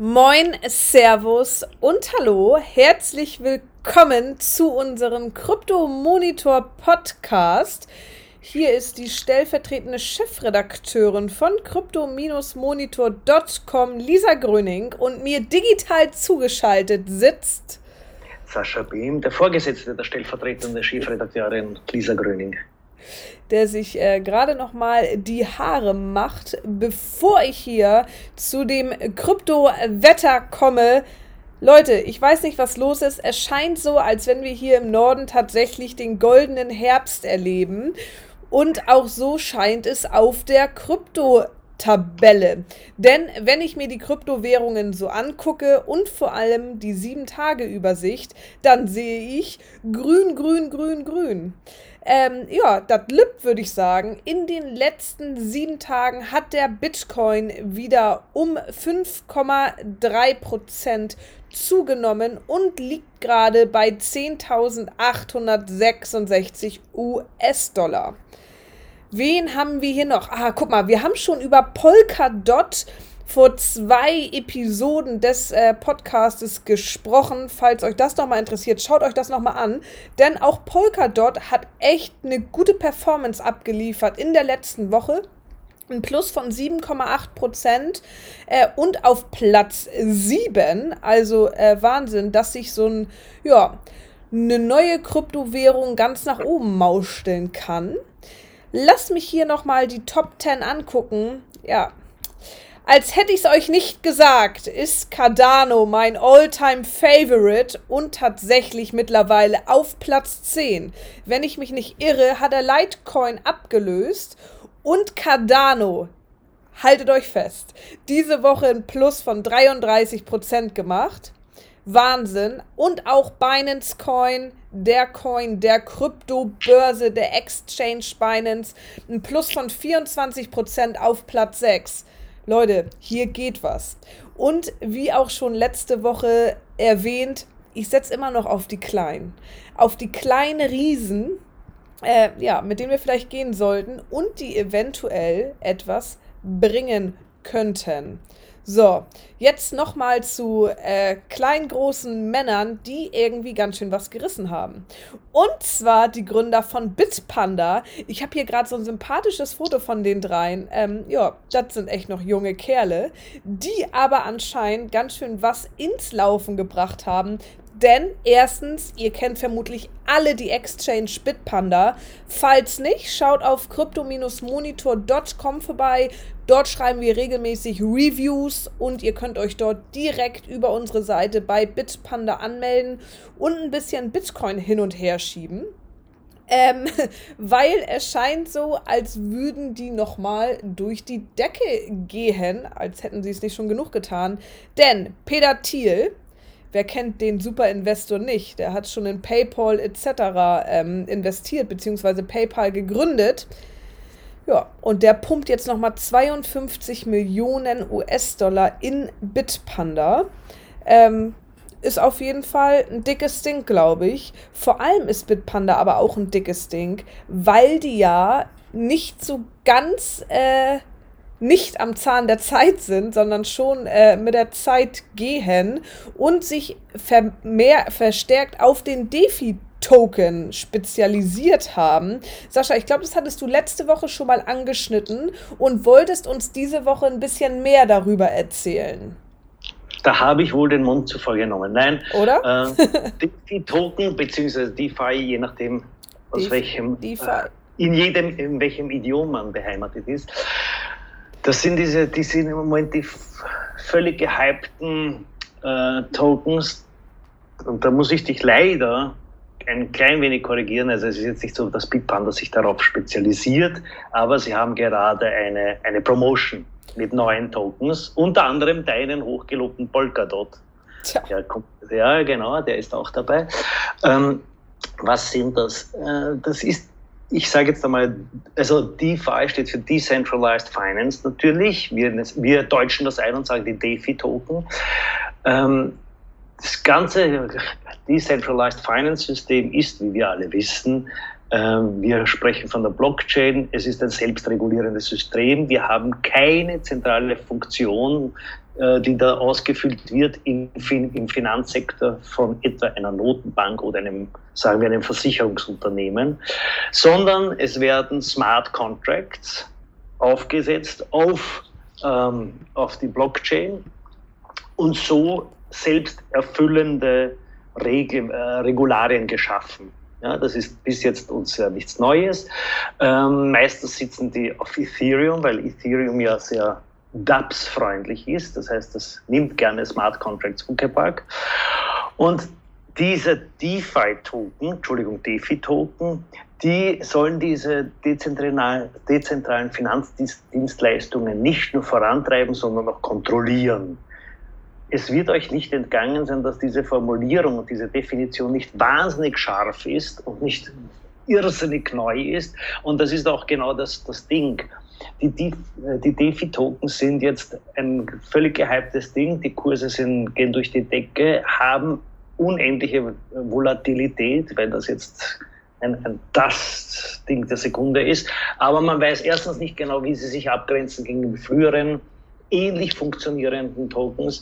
Moin, Servus und Hallo. Herzlich willkommen zu unserem Krypto-Monitor Podcast. Hier ist die stellvertretende Chefredakteurin von crypto-monitor.com, Lisa Gröning, und mir digital zugeschaltet sitzt Sascha Behm, der Vorgesetzte der stellvertretenden Chefredakteurin Lisa Gröning der sich äh, gerade noch mal die Haare macht, bevor ich hier zu dem Krypto-Wetter komme. Leute, ich weiß nicht, was los ist. Es scheint so, als wenn wir hier im Norden tatsächlich den goldenen Herbst erleben. Und auch so scheint es auf der Krypto Tabelle. Denn wenn ich mir die Kryptowährungen so angucke und vor allem die 7-Tage-Übersicht, dann sehe ich grün, grün, grün, grün. Ähm, ja, das Lip würde ich sagen. In den letzten sieben Tagen hat der Bitcoin wieder um 5,3% zugenommen und liegt gerade bei 10.866 US-Dollar. Wen haben wir hier noch? Ah, guck mal, wir haben schon über Polkadot vor zwei Episoden des äh, Podcastes gesprochen. Falls euch das nochmal interessiert, schaut euch das nochmal an. Denn auch Polkadot hat echt eine gute Performance abgeliefert in der letzten Woche. Ein Plus von 7,8 Prozent äh, und auf Platz 7. Also äh, Wahnsinn, dass sich so ein, ja, eine neue Kryptowährung ganz nach oben mausteln kann. Lasst mich hier nochmal die Top 10 angucken. Ja. Als hätte ich es euch nicht gesagt, ist Cardano mein All-Time Favorite und tatsächlich mittlerweile auf Platz 10. Wenn ich mich nicht irre, hat er Litecoin abgelöst und Cardano, haltet euch fest, diese Woche ein Plus von 33% gemacht. Wahnsinn. Und auch Binance Coin, der Coin der Kryptobörse, der Exchange Binance, ein Plus von 24% auf Platz 6. Leute, hier geht was. Und wie auch schon letzte Woche erwähnt, ich setze immer noch auf die Kleinen. Auf die kleinen Riesen, äh, ja, mit denen wir vielleicht gehen sollten und die eventuell etwas bringen könnten. So, jetzt nochmal zu äh, kleinen, großen Männern, die irgendwie ganz schön was gerissen haben. Und zwar die Gründer von Bitpanda. Ich habe hier gerade so ein sympathisches Foto von den dreien. Ähm, ja, das sind echt noch junge Kerle, die aber anscheinend ganz schön was ins Laufen gebracht haben, denn erstens, ihr kennt vermutlich alle die Exchange Bitpanda. Falls nicht, schaut auf crypto-monitor.com vorbei. Dort schreiben wir regelmäßig Reviews und ihr könnt euch dort direkt über unsere Seite bei Bitpanda anmelden und ein bisschen Bitcoin hin und her schieben. Ähm, weil es scheint so, als würden die nochmal durch die Decke gehen, als hätten sie es nicht schon genug getan. Denn Peter Thiel, wer kennt den Superinvestor nicht? Der hat schon in PayPal etc. Ähm, investiert, beziehungsweise PayPal gegründet. Ja, und der pumpt jetzt nochmal 52 Millionen US-Dollar in Bitpanda. Ähm, ist auf jeden Fall ein dickes Ding, glaube ich. Vor allem ist Bitpanda aber auch ein dickes Ding, weil die ja nicht so ganz äh, nicht am Zahn der Zeit sind, sondern schon äh, mit der Zeit gehen und sich vermehr, verstärkt auf den Defi Token spezialisiert haben. Sascha, ich glaube, das hattest du letzte Woche schon mal angeschnitten und wolltest uns diese Woche ein bisschen mehr darüber erzählen. Da habe ich wohl den Mund zuvor genommen. Nein, oder? Äh, die, die, Token bzw. DeFi, je nachdem aus Def welchem, äh, in jedem, in welchem Idiom man beheimatet ist, das sind diese, die sind im Moment die völlig gehypten äh, Tokens. Und da muss ich dich leider ein klein wenig korrigieren. Also es ist jetzt nicht so, dass Bitpanda sich darauf spezialisiert, aber sie haben gerade eine, eine Promotion mit neuen Tokens, unter anderem deinen hochgelobten Polkadot. Tja. Kommt, ja, genau, der ist auch dabei. Ähm, was sind das? Äh, das ist ich sage jetzt einmal, also DeFi steht für Decentralized Finance natürlich. Wir, wir deutschen das ein und sagen die DeFi-Token. Ähm, das ganze Decentralized Finance System ist, wie wir alle wissen, wir sprechen von der Blockchain. Es ist ein selbstregulierendes System. Wir haben keine zentrale Funktion, äh, die da ausgefüllt wird im, Finanzsektor von etwa einer Notenbank oder einem, sagen wir, einem Versicherungsunternehmen, sondern es werden Smart Contracts aufgesetzt auf, ähm, auf die Blockchain und so selbst erfüllende Regel, äh, Regularien geschaffen. Ja, das ist bis jetzt uns ja nichts Neues. Ähm, meistens sitzen die auf Ethereum, weil Ethereum ja sehr DApps-freundlich ist. Das heißt, das nimmt gerne Smart Contracts Huckepack. Und diese DeFi-Token, Entschuldigung, DeFi-Token, die sollen diese dezentralen Finanzdienstleistungen nicht nur vorantreiben, sondern auch kontrollieren es wird euch nicht entgangen sein, dass diese Formulierung und diese Definition nicht wahnsinnig scharf ist und nicht irrsinnig neu ist. Und das ist auch genau das, das Ding. Die, die, die DeFi-Tokens sind jetzt ein völlig gehyptes Ding. Die Kurse sind, gehen durch die Decke, haben unendliche Volatilität, weil das jetzt ein, ein, das Ding der Sekunde ist. Aber man weiß erstens nicht genau, wie sie sich abgrenzen gegen die früheren ähnlich funktionierenden Tokens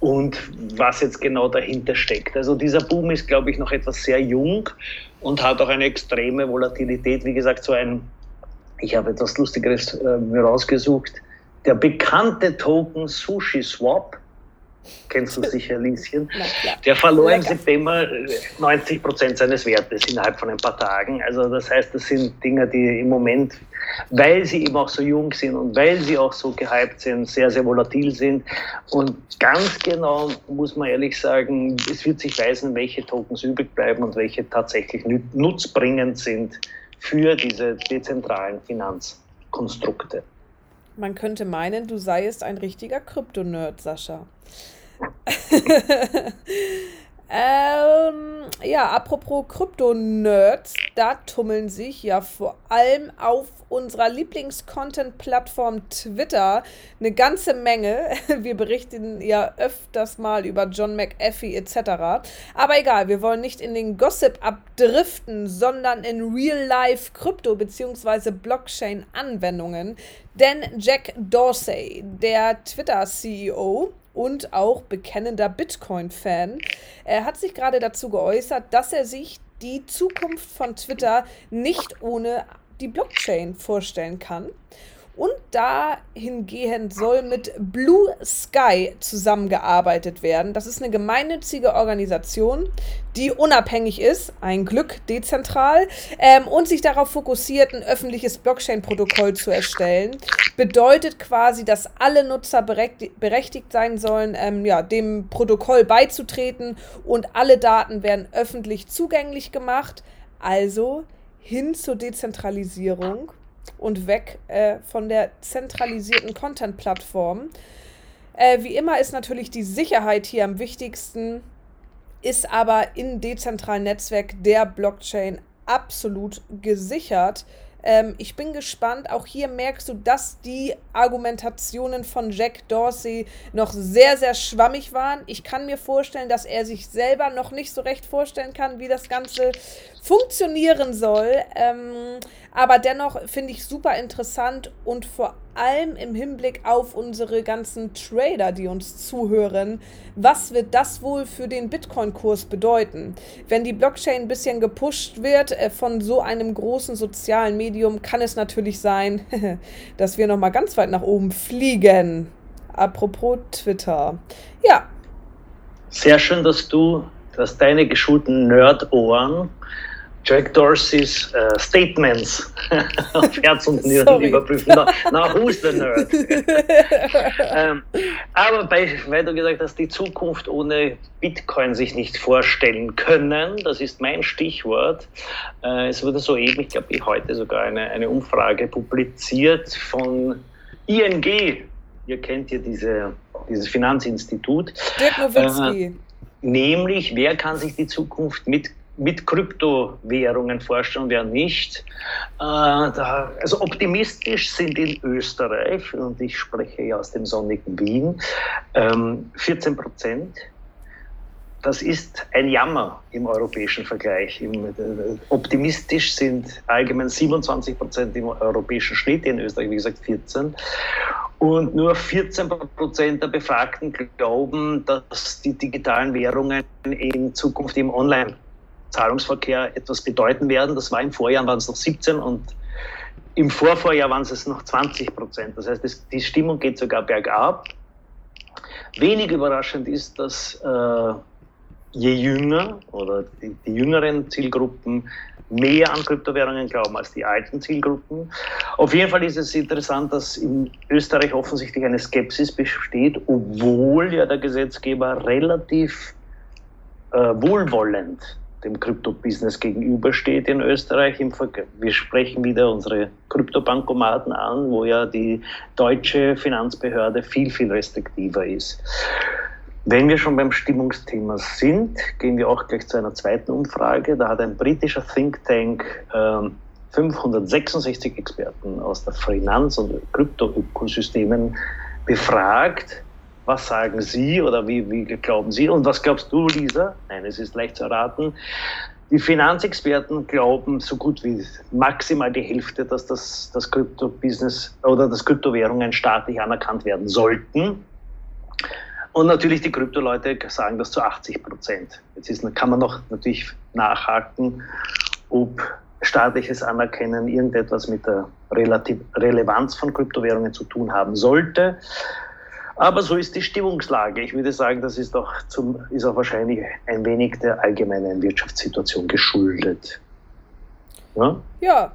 und was jetzt genau dahinter steckt. Also dieser Boom ist, glaube ich, noch etwas sehr jung und hat auch eine extreme Volatilität. Wie gesagt, so ein, ich habe etwas Lustigeres äh, mir rausgesucht, der bekannte Token Sushi Swap kennst du sicher, Lieschen, der verlor im September 90 äh, Prozent seines Wertes innerhalb von ein paar Tagen. Also das heißt, das sind Dinge, die im Moment, weil sie eben auch so jung sind und weil sie auch so gehypt sind, sehr, sehr volatil sind. Und ganz genau muss man ehrlich sagen, es wird sich weisen, welche Tokens übrig bleiben und welche tatsächlich nutzbringend sind für diese dezentralen Finanzkonstrukte. Man könnte meinen, du seiest ein richtiger Krypto-Nerd, Sascha. Ähm, ja, apropos Krypto-Nerds, da tummeln sich ja vor allem auf unserer Lieblings-Content-Plattform Twitter eine ganze Menge. Wir berichten ja öfters mal über John McAfee etc. Aber egal, wir wollen nicht in den Gossip abdriften, sondern in Real-Life Krypto- bzw. Blockchain-Anwendungen. Denn Jack Dorsey, der Twitter-CEO, und auch bekennender Bitcoin-Fan. Er hat sich gerade dazu geäußert, dass er sich die Zukunft von Twitter nicht ohne die Blockchain vorstellen kann. Und dahingehend soll mit Blue Sky zusammengearbeitet werden. Das ist eine gemeinnützige Organisation, die unabhängig ist, ein Glück dezentral, ähm, und sich darauf fokussiert, ein öffentliches Blockchain-Protokoll zu erstellen. Bedeutet quasi, dass alle Nutzer berechtigt sein sollen, ähm, ja, dem Protokoll beizutreten und alle Daten werden öffentlich zugänglich gemacht. Also hin zur Dezentralisierung und weg äh, von der zentralisierten Content-Plattform. Äh, wie immer ist natürlich die Sicherheit hier am wichtigsten, ist aber in dezentralen Netzwerk der Blockchain absolut gesichert. Ähm, ich bin gespannt. Auch hier merkst du, dass die Argumentationen von Jack Dorsey noch sehr, sehr schwammig waren. Ich kann mir vorstellen, dass er sich selber noch nicht so recht vorstellen kann, wie das Ganze funktionieren soll. Ähm, aber dennoch finde ich super interessant und vor allem im Hinblick auf unsere ganzen Trader, die uns zuhören, was wird das wohl für den Bitcoin-Kurs bedeuten? Wenn die Blockchain ein bisschen gepusht wird äh, von so einem großen sozialen Medium, kann es natürlich sein, dass wir nochmal ganz weit nach oben fliegen. Apropos Twitter. Ja. Sehr schön, dass du, dass deine geschulten Nerd-Ohren Jack Dorseys äh, Statements auf Herz und Nieren überprüfen. Na, na, who's the nerd? ähm, aber bei, weil du gesagt hast, die Zukunft ohne Bitcoin sich nicht vorstellen können, das ist mein Stichwort. Äh, es wurde soeben, ich glaube, heute sogar eine, eine Umfrage publiziert von ING. Ihr kennt ja diese, dieses Finanzinstitut. Dirk Nowitzki. Äh, nämlich, wer kann sich die Zukunft mit mit Kryptowährungen vorstellen, wer nicht. Äh, also optimistisch sind in Österreich, und ich spreche ja aus dem sonnigen Wien, ähm, 14 Prozent. das ist ein Jammer im europäischen Vergleich. Äh, optimistisch sind allgemein 27 Prozent im europäischen Schnitt, in Österreich wie gesagt 14. Und nur 14 Prozent der Befragten glauben, dass die digitalen Währungen in Zukunft im Online-Zahlungsverkehr etwas bedeuten werden. Das war im Vorjahr waren es noch 17 und im Vorvorjahr waren es noch 20 Prozent. Das heißt, die Stimmung geht sogar bergab. Wenig überraschend ist, dass äh, je jünger oder die, die, jüngeren Zielgruppen mehr an Kryptowährungen glauben als die alten Zielgruppen. Auf jeden Fall ist es interessant, dass in Österreich offensichtlich eine Skepsis besteht, obwohl ja der Gesetzgeber relativ äh, wohlwollend dem Krypto-Business gegenübersteht in Österreich. Wir sprechen wieder unsere Kryptobankomaten an, wo ja die deutsche Finanzbehörde viel, viel restriktiver ist. Wenn wir schon beim Stimmungsthema sind, gehen wir auch gleich zu einer zweiten Umfrage. Da hat ein britischer Think Tank äh, 566 Experten aus der Finanz- und Krypto-Ökosystemen befragt. Was sagen Sie oder wie, wie glauben Sie? Und was glaubst du, Lisa? Nein, es ist leicht zu erraten. Die Finanzexperten glauben so gut wie maximal die Hälfte, dass das, das Krypto-Business oder das Kryptowährungen staatlich anerkannt werden sollten. Und natürlich die Krypto-Leute sagen das zu 80 Prozent. Jetzt ist, kann man noch natürlich nachhaken, ob staatliches Anerkennen irgendetwas mit der Relativ Relevanz von Kryptowährungen zu tun haben sollte. Aber so ist die Stimmungslage. Ich würde sagen, das ist auch, zum, ist auch wahrscheinlich ein wenig der allgemeinen Wirtschaftssituation geschuldet. Ja, ja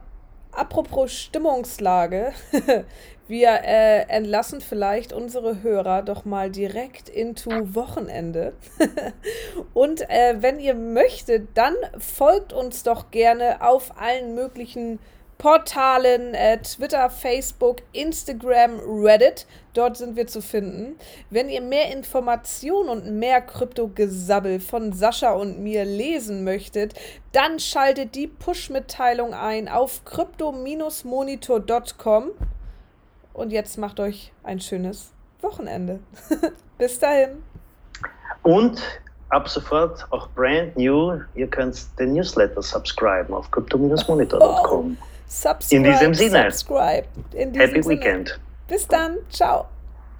apropos Stimmungslage. Wir äh, entlassen vielleicht unsere Hörer doch mal direkt into Wochenende. Und äh, wenn ihr möchtet, dann folgt uns doch gerne auf allen möglichen Portalen, äh, Twitter, Facebook, Instagram, Reddit. Dort sind wir zu finden. Wenn ihr mehr Informationen und mehr Krypto-Gesabbel von Sascha und mir lesen möchtet, dann schaltet die Push-Mitteilung ein auf crypto-monitor.com. Und jetzt macht euch ein schönes Wochenende. Bis dahin. Und ab sofort auch brand new, ihr könnt den Newsletter subscriben auf crypto-monitor.com. Oh, subscribe, in diesem Sinne. Subscribe. In diesem Happy Sinne. Weekend. Bis dann. Ciao.